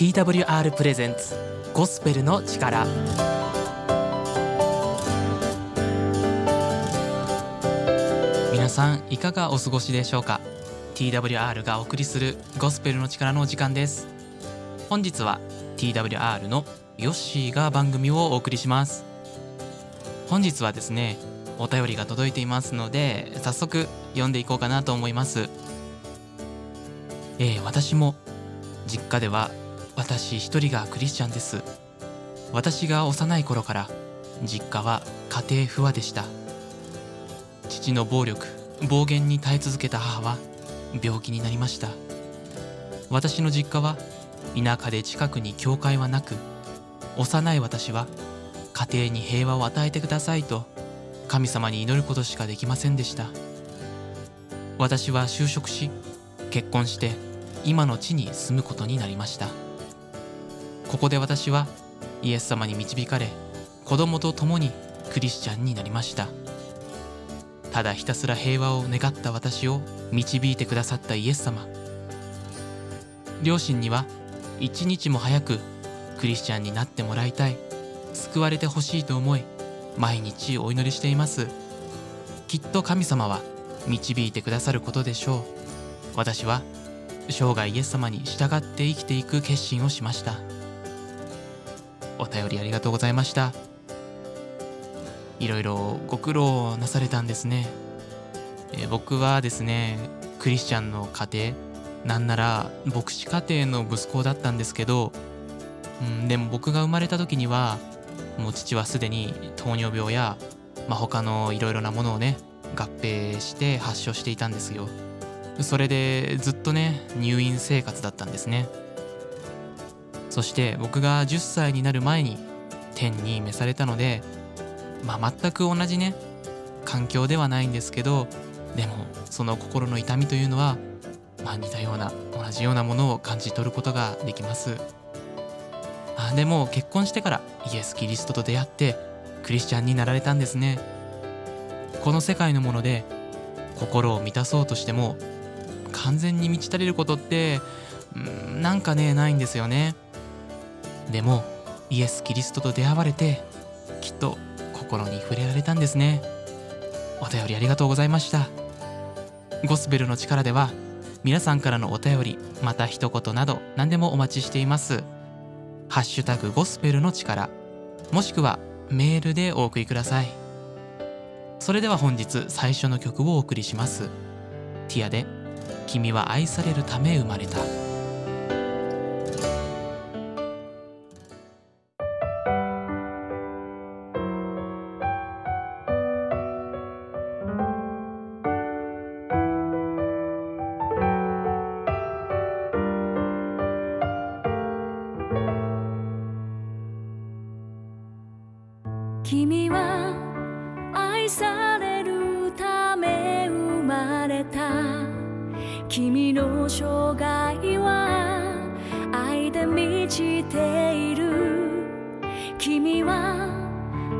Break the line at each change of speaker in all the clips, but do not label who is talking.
TWR プレゼンツゴスペルの力。皆さんいかがお過ごしでしょうか？TWR がお送りするゴスペルの力のお時間です。本日は TWR のヨッシーが番組をお送りします。本日はですねお便りが届いていますので早速読んでいこうかなと思います。えー、私も実家では私一人がクリスチャンです。私が幼い頃から実家は家庭不和でした。父の暴力暴言に耐え続けた母は病気になりました。私の実家は田舎で近くに教会はなく幼い私は家庭に平和を与えてくださいと神様に祈ることしかできませんでした。私は就職し結婚して今の地に住むことになりました。ここで私はイエス様に導かれ子供と共にクリスチャンになりました。ただひたすら平和を願った私を導いてくださったイエス様。両親には一日も早くクリスチャンになってもらいたい。救われてほしいと思い毎日お祈りしています。きっと神様は導いてくださることでしょう。私は生涯イエス様に従って生きていく決心をしました。お便りありがとうございました。いろいろご苦労なされたんですね、え僕はですねクリスチャンの家庭なんなら牧師家庭の息子だったんですけど、うん、でも僕が生まれた時にはもう父はすでに糖尿病や、まあ、他のいろいろなものをね合併して発症していたんですよ。それでずっとね入院生活だったんですね。そして僕が10歳になる前に天に召されたのでまあ全く同じね環境ではないんですけどでもその心の痛みというのは、まあ、似たような同じようなものを感じ取ることができます。あでも結婚してからイエス・キリストと出会ってクリスチャンになられたんですね。この世界のもので心を満たそうとしても完全に満ち足りることってんなんかねないんですよね。でもイエス・キリストと出会われてきっと心に触れられたんですね。お便りありがとうございました。ゴスペルの力では皆さんからのお便りまた一言など何でもお待ちしています。ハッシュタグゴスペルの力もしくはメールでお送りください。それでは本日最初の曲をお送りします。ティアで君は愛されるため生まれた。
涯は愛で満ちている。君は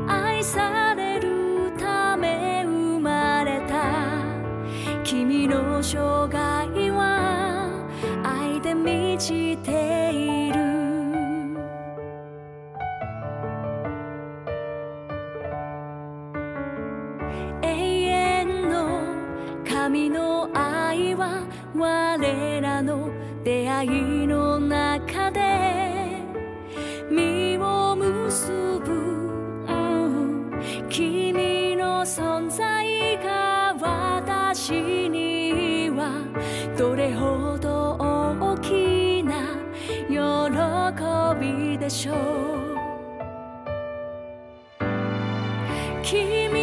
愛されるため生まれた。君の生涯は愛で満ちている。出会いの中で実を結ぶ、うん君の存在が私にはどれほど大きな喜びでしょう。君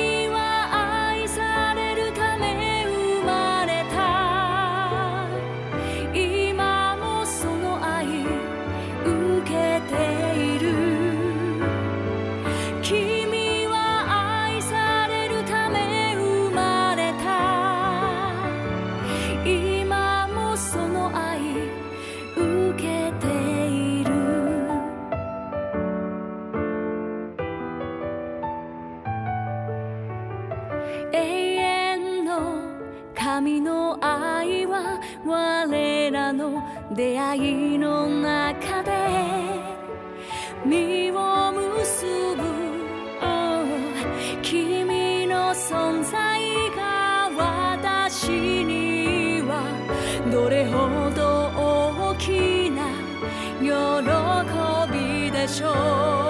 でしょう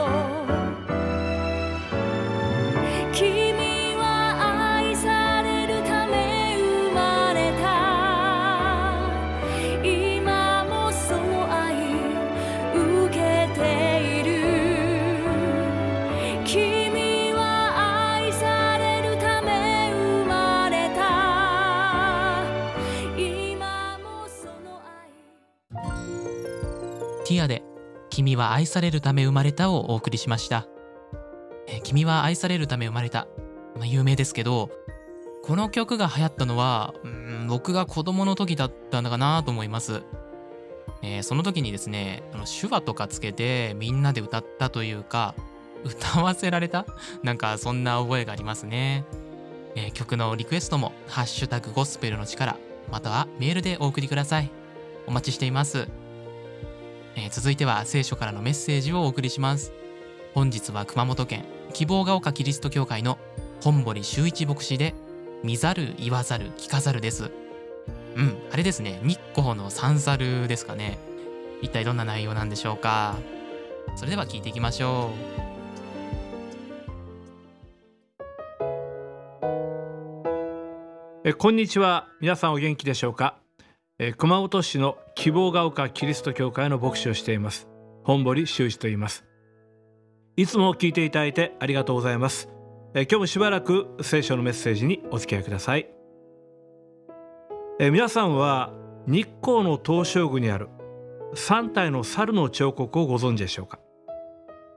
君は愛されるため生まれた」
をお送りしました。え君は愛されるため生まれた。まあ、有名ですけど、この曲が流行ったのは、うん僕が子供の時だったのかなと思います。えーその時にですね、あの手話とかつけてみんなで歌ったというか、歌わせられた？なんかそんな覚えがありますね。えー曲のリクエストも、ハッシュタグゴスペルの力、またはメールでお送りください。お待ちしています。えー続いては聖書からのメッセージをお送りします。本日は熊本県希望が丘キリスト教会の本堀修一牧師で見ざる言わざる聞かざるです。うんあれですね日光の三猿ですかね。一体どんな内容なんでしょうか。それでは聞いていきましょう。
えこんにちは。皆さんお元気でしょうか。え熊本市の希望が丘キリスト教会の牧師をしています。本堀修一と言います。いつも聞いていただいてありがとうございます。え今日もしばらく聖書のメッセージにお付き合いください。え皆さんは日光の東照宮にある3体の猿の彫刻をご存知でしょうか？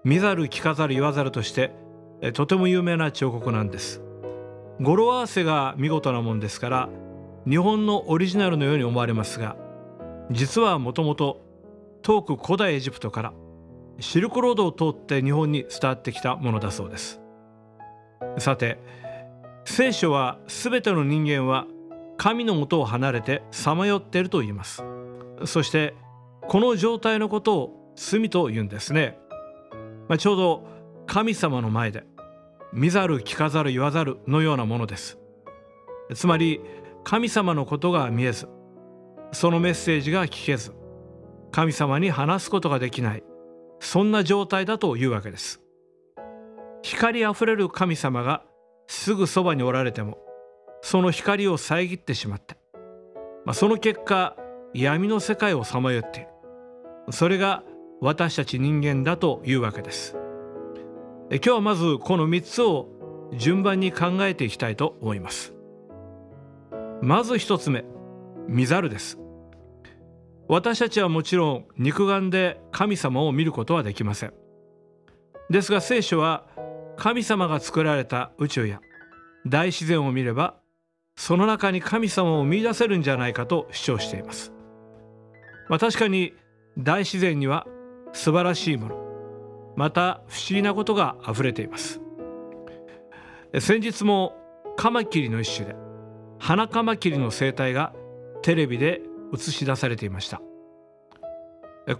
見ざる聞かざる言わざるとしてえとても有名な彫刻なんです。語呂合わせが見事なもんですから日本のオリジナルのように思われますが実はもともと遠く古代エジプトからシルクロードを通って日本に伝わってきたものだそうです。さて聖書は全ての人間は神のもとを離れてさまよっていると言います。そしてこの状態のことを罪と言うんですね、まあ、ちょうど神様の前で見ざる聞かざる言わざるのようなものです。つまり神様のことが見えずそのメッセージが聞けず神様に話すことができない。そんな状態だというわけです。光あふれる神様がすぐそばにおられてもその光を遮ってしまって、まあ、その結果闇の世界をさまよっている。それが私たち人間だというわけです。え今日はまずこの3つを順番に考えていきたいと思います。まず一つ目見ざるです。私たちはもちろん肉眼で神様を見ることはできません。ですが聖書は神様が作られた宇宙や大自然を見ればその中に神様を見出せるんじゃないかと主張しています、まあ、確かに大自然には素晴らしいものまた不思議なことがあふれています。先日もカマキリの一種で花カマキリの生態がテレビで映し出されていました。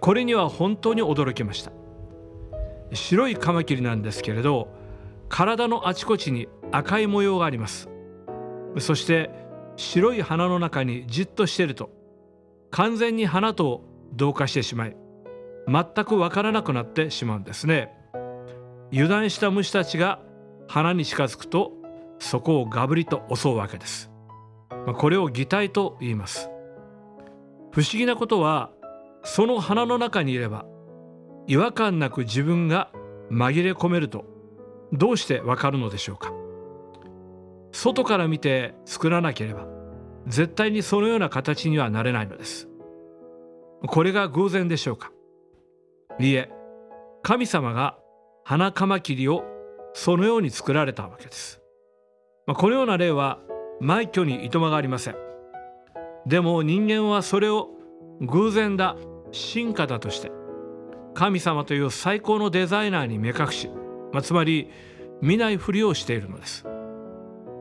これには本当に驚きました。白いカマキリなんですけれど体のあちこちに赤い模様があります。そして白い花の中にじっとしていると完全に花と同化してしまい全くわからなくなってしまうんですね。油断した虫たちが花に近づくとそこをガブリと襲うわけです。まあこれを擬態と言います。不思議なことはその花の中にいれば違和感なく自分が紛れ込めるとどうしてわかるのでしょうか。外から見て作らなければ絶対にそのような形にはなれないのです。これが偶然でしょうか。いえ神様が花カマキリをそのように作られたわけです。まあこのような例は枚挙にいとまがありません。でも人間はそれを偶然だ。進化だとして。神様という最高のデザイナーに目隠し、まあ、つまり見ないふりをしているのです。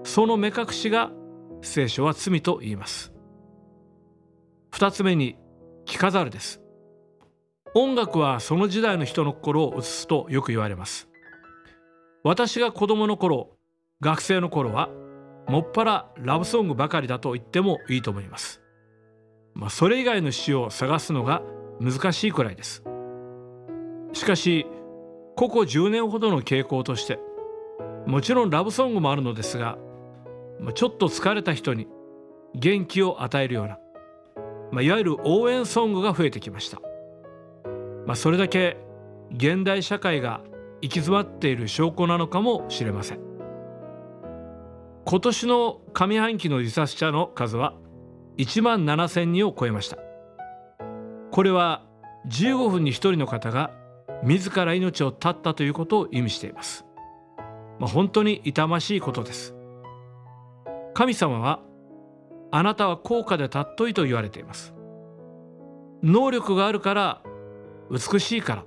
その目隠しが聖書は罪と言います。二つ目に飾るです。音楽はその時代の人の心を映すとよく言われます。私が子供の頃学生の頃はもっぱらラブソングばかりだと言ってもいいと思います。まあ、それ以外の詩を探すのが難しいくらいです。しかしここ10年ほどの傾向としてもちろんラブソングもあるのですがちょっと疲れた人に元気を与えるような、まあ、いわゆる応援ソングが増えてきました、まあ、それだけ現代社会が行き詰まっている証拠なのかもしれません。今年の上半期の自殺者の数は1万7000人を超えました。これは15分に1人の方が自ら命を絶ったということを意味しています、まあ、本当に痛ましいことです。神様はあなたは高価で尊いと言われています。能力があるから美しいから。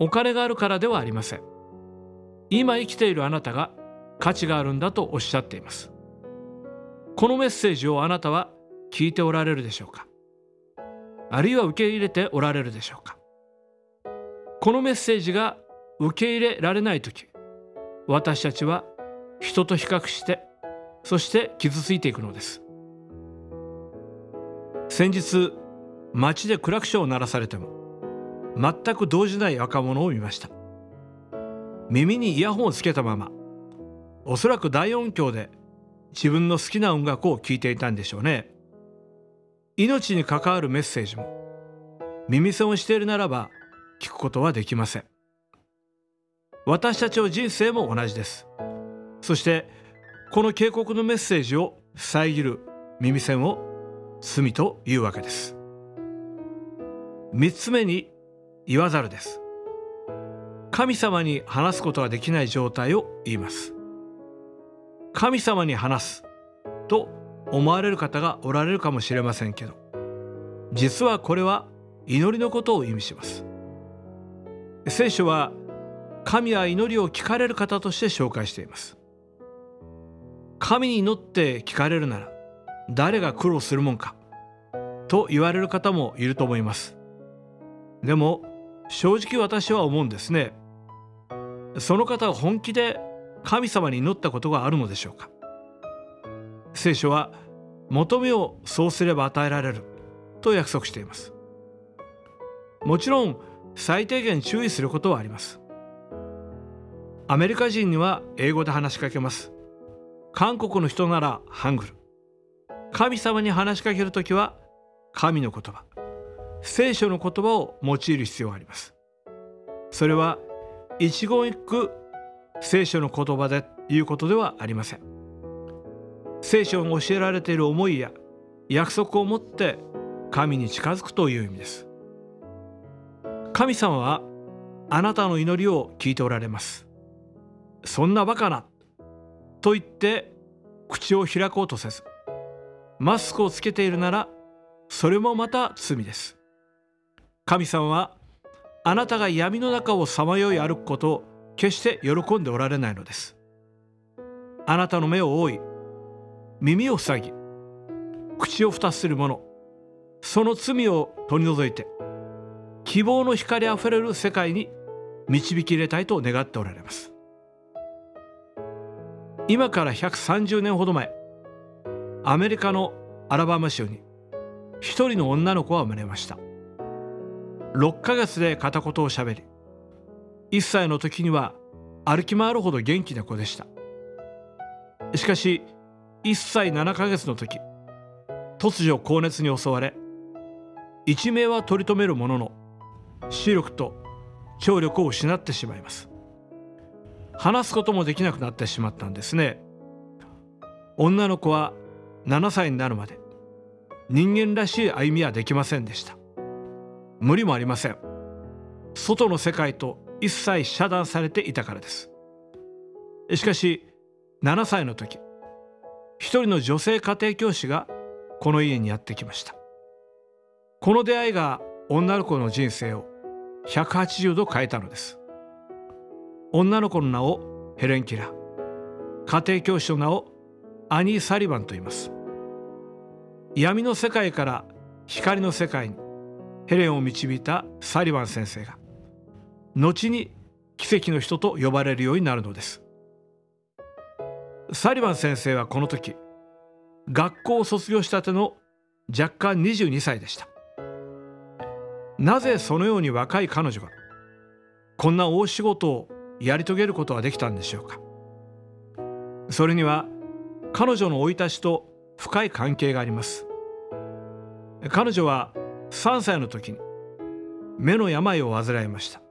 お金があるからではありません。今生きているあなたが価値があるんだとおっしゃっています。このメッセージをあなたは聞いておられるでしょうか？あるいは受け入れておられるでしょうか？このメッセージが受け入れられない時私たちは人と比較してそして傷ついていくのです。先日街でクラクションを鳴らされても全く動じない若者を見ました。耳にイヤホンをつけたままおそらく大音響で自分の好きな音楽を聴いていたんでしょうね。命に関わるメッセージも耳栓をしているならば聞くことはできません。私たちの人生も同じです。そしてこの警告のメッセージを遮る耳栓を罪というわけです。三つ目に言わざるです。神様に話すことができない状態を言います。神様に話すと思われる方がおられるかもしれませんけど実はこれは祈りのことを意味します。聖書は神は祈りを聞かれる方として紹介しています。神に祈って聞かれるなら誰が苦労するもんかと言われる方もいると思います。でも正直私は思うんですね。その方は本気で神様に祈ったことがあるのでしょうか？聖書は求めをそうすれば与えられると約束しています。もちろん最低限注意することはあります。アメリカ人には英語で話しかけます。韓国の人ならハングル。神様に話しかけるときは神の言葉。聖書の言葉を用いる必要があります。それは一言一句聖書の言葉で言うことではありません。聖書が教えられている思いや約束を持って神に近づくという意味です。神様はあなたの祈りを聞いておられます。そんなバカなと言って口を開こうとせずマスクをつけているならそれもまた罪です。神様はあなたが闇の中をさまよい歩くことを決して喜んでおられないのです。あなたの目を覆い耳を塞ぎ口を蓋する者その罪を取り除いて希望の光あふれる世界に導き入れたいと願っておられます。今から130年ほど前アメリカのアラバマ州に一人の女の子は生まれました。6ヶ月で片言をしゃべり1歳の時には歩き回るほど元気な子でした。しかし1歳7ヶ月の時突如高熱に襲われ一命は取り留めるものの視力と聴力を失ってしまいます。話すこともできなくなってしまったんですね。女の子は7歳になるまで人間らしい歩みはできませんでした。無理もありません。外の世界と一切遮断されていたからです。しかし7歳の時一人の女性家庭教師がこの家にやってきました。この出会いが女の子の人生を180度変えたのです。女の子の名をヘレン・キラ家庭教師の名をアニー・サリバンと言います。闇の世界から光の世界にヘレンを導いたサリバン先生が後に奇跡の人と呼ばれるようになるのです。サリバン先生はこの時学校を卒業したての若干22歳でした。なぜそのように若い彼女がこんな大仕事をやり遂げることができたんでしょうか。それには彼女の生い立ちと深い関係があります。彼女は3歳の時に目の病を患いました。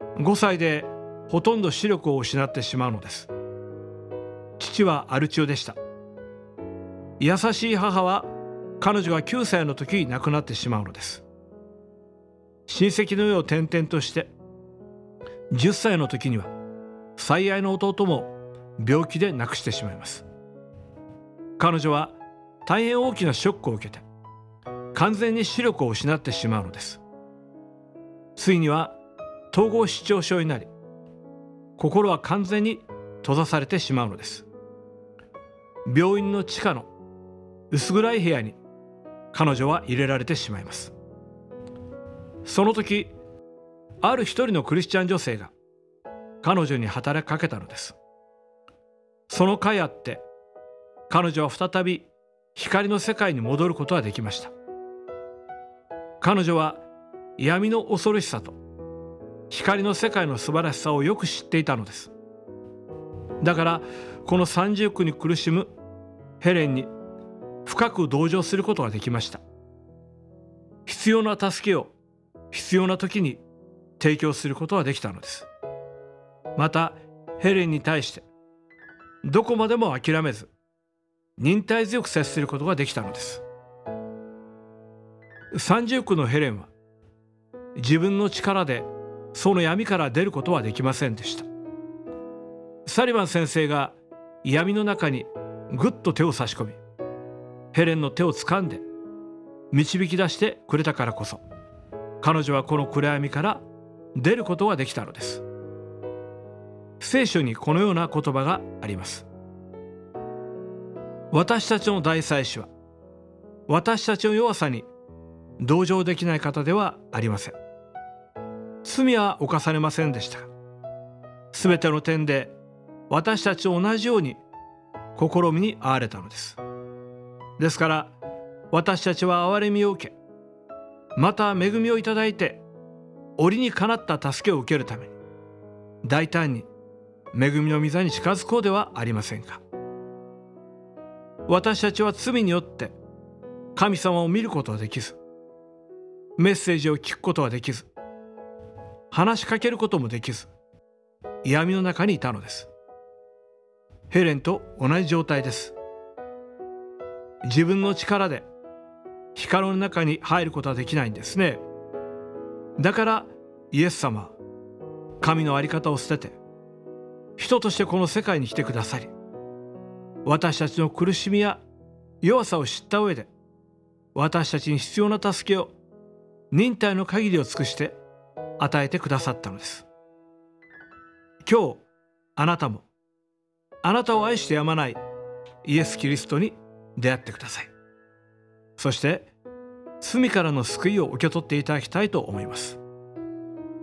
5歳でほとんど視力を失ってしまうのです。父はアルチオでした。優しい母は彼女が9歳の時に亡くなってしまうのです。親戚の世を転々として10歳の時には最愛の弟も病気で亡くしてしまいます。彼女は大変大きなショックを受けて完全に視力を失ってしまうのです。ついには統合失調症になり心は完全に閉ざされてしまうのです。病院の地下の薄暗い部屋に彼女は入れられてしまいます。その時ある一人のクリスチャン女性が彼女に働きかけたのです。その甲斐あって彼女は再び光の世界に戻ることができました。彼女は闇の恐ろしさと光の世界の素晴らしさをよく知っていたのです。だからこの三重苦に苦しむヘレンに深く同情することができました。必要な助けを必要な時に提供することができたのです。またヘレンに対してどこまでも諦めず忍耐強く接することができたのです。三十区のヘレンは自分の力でその闇から出ることはできませんでした。サリバン先生が闇の中にぐっと手を差し込みヘレンの手を掴んで導き出してくれたからこそ彼女はこの暗闇から出ることができたのです。聖書にこのような言葉があります。私たちの大祭司は私たちの弱さに同情できない方ではありません。罪は犯されませんでした。すべての点で私たちと同じように試みに遭われたのです。ですから私たちは憐れみを受けまた恵みをいただいて折にかなった助けを受けるために大胆に恵みの御座に近づこうではありませんか。私たちは罪によって神様を見ることはできずメッセージを聞くことはできず話しかけることもできず闇の中にいたのです。ヘレンと同じ状態です。自分の力で光の中に入ることはできないんですね。だからイエス様神の在り方を捨てて人としてこの世界に来てくださり私たちの苦しみや弱さを知った上で私たちに必要な助けを忍耐の限りを尽くして与えてくださったのです。今日あなたもあなたを愛してやまないイエス・キリストに出会ってください。そして罪からの救いを受け取っていただきたいと思います。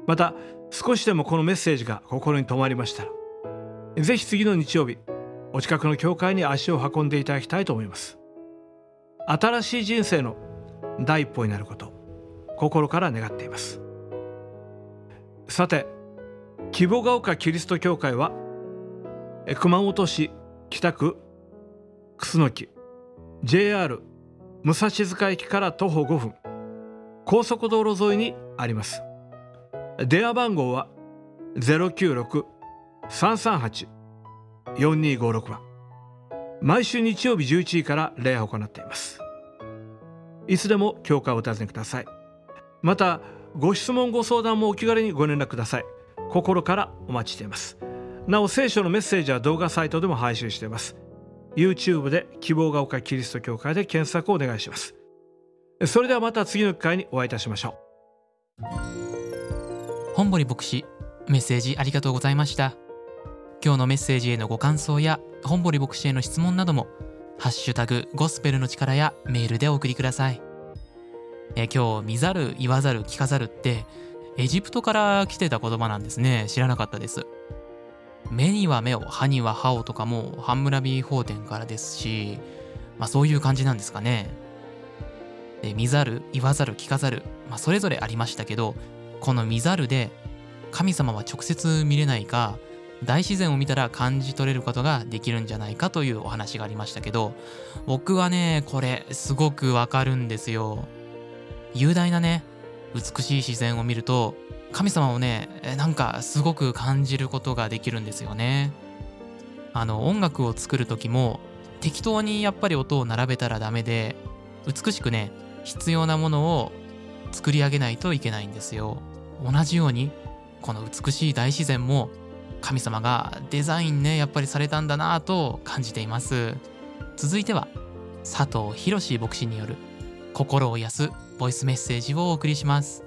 また少しでもこのメッセージが心に留まりましたらぜひ次の日曜日お近くの教会に足を運んでいただきたいと思います。新しい人生の第一歩になること心から願っています。さて希望が丘キリスト教会は熊本市北区楠木 JR 武蔵塚駅から徒歩5分高速道路沿いにあります。電話番号は096-338-4256番。毎週日曜日11時から礼拝を行っています。いつでも教会をお尋ねください。またご質問ご相談もお気軽にご連絡ください。心からお待ちしています。なお聖書のメッセージは動画サイトでも配信しています。YouTube で希望が丘キリスト教会で検索をお願いします。それではまた次の機会にお会いいたしましょ
う。本堀牧師メッセージありがとうございました。今日のメッセージへのご感想や本堀牧師への質問などもハッシュタグゴスペルの力やメールでお送りください。え今日見ざる言わざる聞かざるってエジプトから来てた言葉なんですね。知らなかったです。目には目を歯には歯をとかもハンムラビ法典からですしまあそういう感じなんですかね。で見ざる言わざる聞かざる、まあ、それぞれありましたけどこの見ざるで神様は直接見れないか大自然を見たら感じ取れることができるんじゃないかというお話がありましたけど僕はねこれすごくわかるんですよ。雄大なね美しい自然を見ると神様をねなんかすごく感じることができるんですよね。あの音楽を作る時も適当にやっぱり音を並べたらダメで美しくね必要なものを作り上げないといけないんですよ。同じようにこの美しい大自然も神様がデザインねやっぱりされたんだなぁと感じています。続いては佐藤博牧師による心を癒すボイスメッセージをお送りします。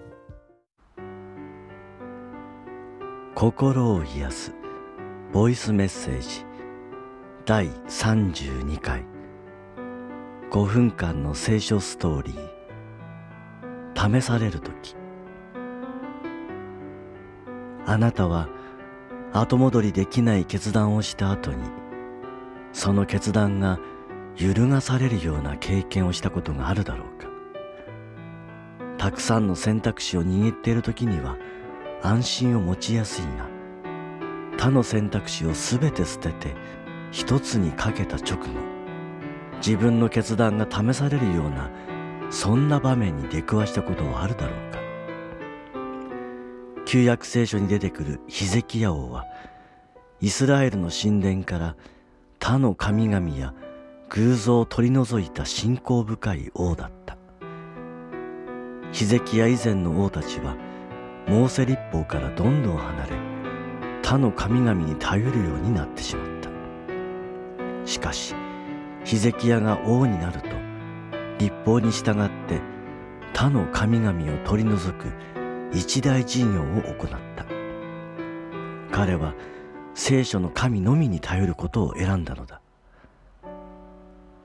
心を癒す。ボイスメッセージ。第32回。5分間の聖書ストーリー。試される時。あなたは後戻りできない決断をした後にその決断が揺るがされるような経験をしたことがあるだろうか。たくさんの選択肢を握っている時には安心を持ちやすいが他の選択肢を全て捨てて一つにかけた直後自分の決断が試されるようなそんな場面に出くわしたことはあるだろうか。旧約聖書に出てくるヒゼキヤ王はイスラエルの神殿から他の神々や偶像を取り除いた信仰深い王だった。ヒゼキヤ以前の王たちはモーセ立法からどんどん離れ他の神々に頼るようになってしまった。しかしヒゼキヤが王になると立法に従って他の神々を取り除く一大事業を行った。彼は聖書の神のみに頼ることを選んだのだ。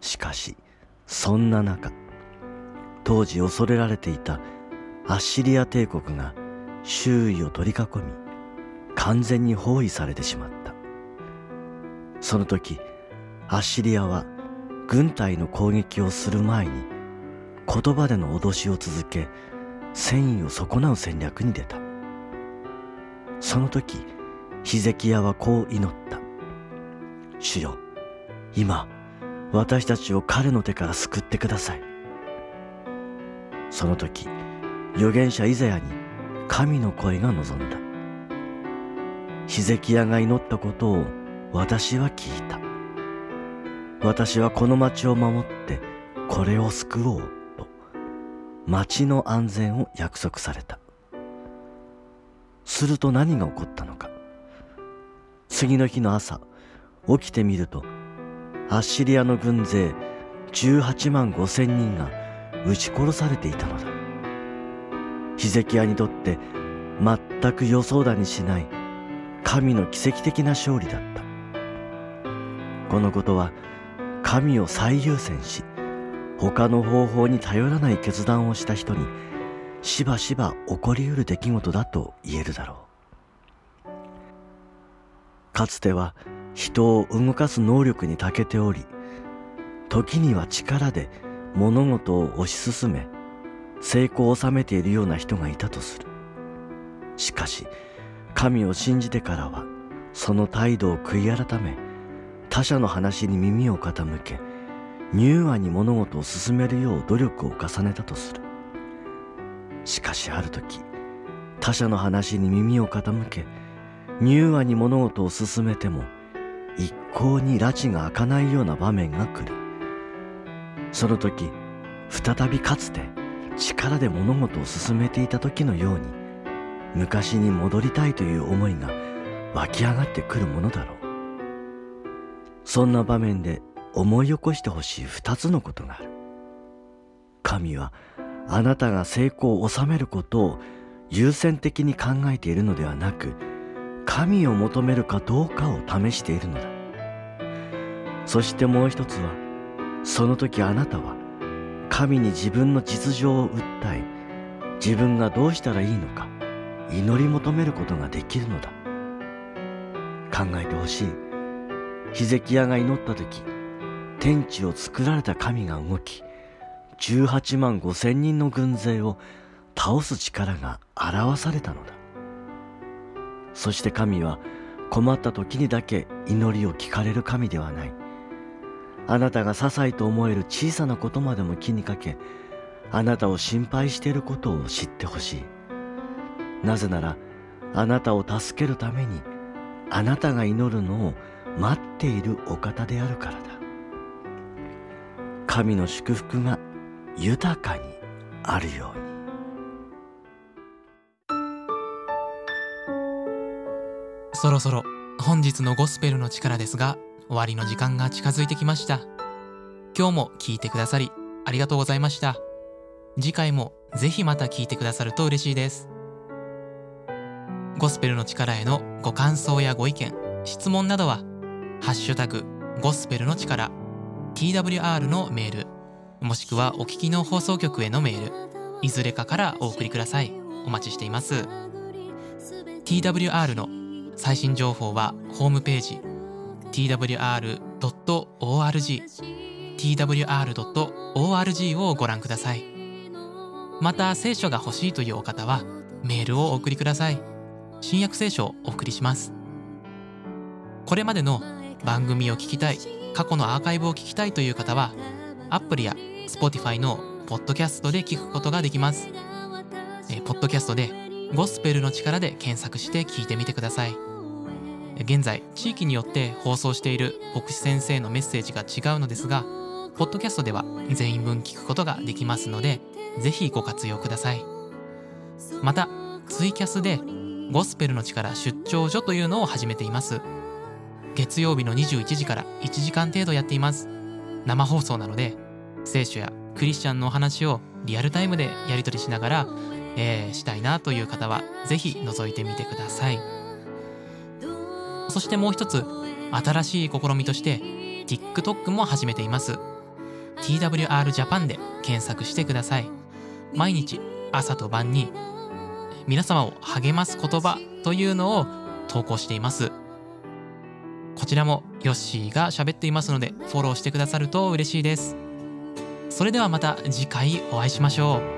しかしそんな中当時恐れられていたアッシリア帝国が周囲を取り囲み完全に包囲されてしまった。その時アッシリアは軍隊の攻撃をする前に言葉での脅しを続け戦意を損なう戦略に出た。その時ヒゼキヤはこう祈った主よ今私たちを彼の手から救ってください。その時預言者イザヤに神の声が望んだ。ヒゼキヤが祈ったことを私は聞いた。私はこの町を守ってこれを救おうと町の安全を約束された。すると何が起こったのか。次の日の朝起きてみるとアッシリアの軍勢18万5千人が撃ち殺されていたのだ。ヒゼキヤにとって全く予想だにしない神の奇跡的な勝利だった。このことは神を最優先し他の方法に頼らない決断をした人にしばしば起こりうる出来事だと言えるだろう。かつては人を動かす能力に長けており時には力で物事を推し進め成功を収めているような人がいたとする。しかし神を信じてからはその態度を悔い改め他者の話に耳を傾け柔和に物事を進めるよう努力を重ねたとする。しかしある時他者の話に耳を傾け柔和に物事を進めても一向に拉致が開かないような場面が来る。その時再びかつて力で物事を進めていた時のように昔に戻りたいという思いが湧き上がってくるものだろう。そんな場面で思い起こしてほしい二つのことがある。神はあなたが成功を収めることを優先的に考えているのではなく神を求めるかどうかを試しているのだ。そしてもう一つはその時あなたは神に自分の実情を訴え自分がどうしたらいいのか祈り求めることができるのだ。考えてほしい。ヒゼキヤが祈った時天地を作られた神が動き18万5千人の軍勢を倒す力が表されたのだ。そして神は困った時にだけ祈りを聞かれる神ではない。あなたが些細と思える小さなことまでも気にかけあなたを心配していることを知ってほしい。なぜならあなたを助けるためにあなたが祈るのを待っているお方であるからだ。神の祝福が豊かにあるように。
そろそろ本日のゴスペルの力ですが終わりの時間が近づいてきました。今日も聞いてくださりありがとうございました。次回もぜひまた聞いてくださると嬉しいです。ゴスペルの力へのご感想やご意見質問などはハッシュタグゴスペルの力 TWR のメールもしくはお聞きの放送局へのメールいずれかからお送りください。お待ちしています。TWR の最新情報はホームページ twr.org twr.org をご覧ください。また聖書が欲しいというお方はメールをお送りください。新約聖書をお送りします。これまでの番組を聞きたい過去のアーカイブを聞きたいという方はアプリや Spotify のポッドキャストで聞くことができます。えポッドキャストでゴスペルの力で検索して聞いてみてください。現在地域によって放送している牧師先生のメッセージが違うのですがポッドキャストでは全員分聞くことができますのでぜひご活用ください。またツイキャスでゴスペルの力出張所というのを始めています。月曜日の21時から1時間程度やっています。生放送なので聖書やクリスチャンのお話をリアルタイムでやり取りしながら、えー、したいなという方はぜひ覗いてみてください。そしてもう一つ新しい試みとして TikTok も始めています。TWR Japan で検索してください。毎日朝と晩に皆様を励ます言葉というのを投稿しています。こちらもヨッシーが喋っていますのでフォローしてくださると嬉しいです。それではまた次回お会いしましょう。